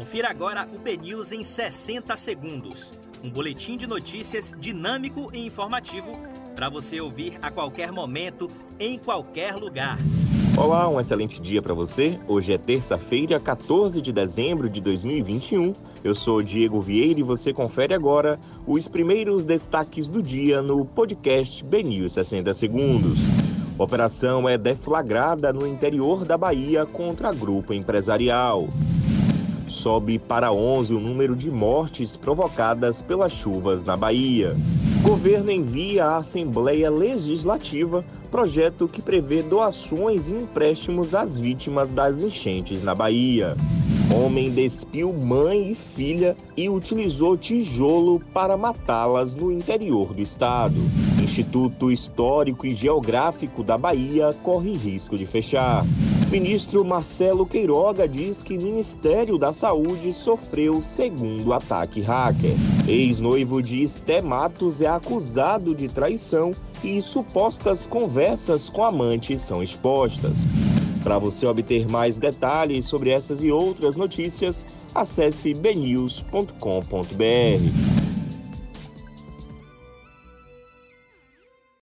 Confira agora o BNews em 60 segundos. Um boletim de notícias dinâmico e informativo para você ouvir a qualquer momento, em qualquer lugar. Olá, um excelente dia para você. Hoje é terça-feira, 14 de dezembro de 2021. Eu sou Diego Vieira e você confere agora os primeiros destaques do dia no podcast BNews 60 segundos. Operação é deflagrada no interior da Bahia contra grupo empresarial sobe para 11 o número de mortes provocadas pelas chuvas na Bahia. Governo envia à Assembleia Legislativa projeto que prevê doações e empréstimos às vítimas das enchentes na Bahia. Homem despiu mãe e filha e utilizou tijolo para matá-las no interior do estado. Instituto Histórico e Geográfico da Bahia corre risco de fechar. Ministro Marcelo Queiroga diz que Ministério da Saúde sofreu segundo ataque hacker. Ex-noivo de Esté Matos é acusado de traição e supostas conversas com amantes são expostas. Para você obter mais detalhes sobre essas e outras notícias, acesse bnews.com.br.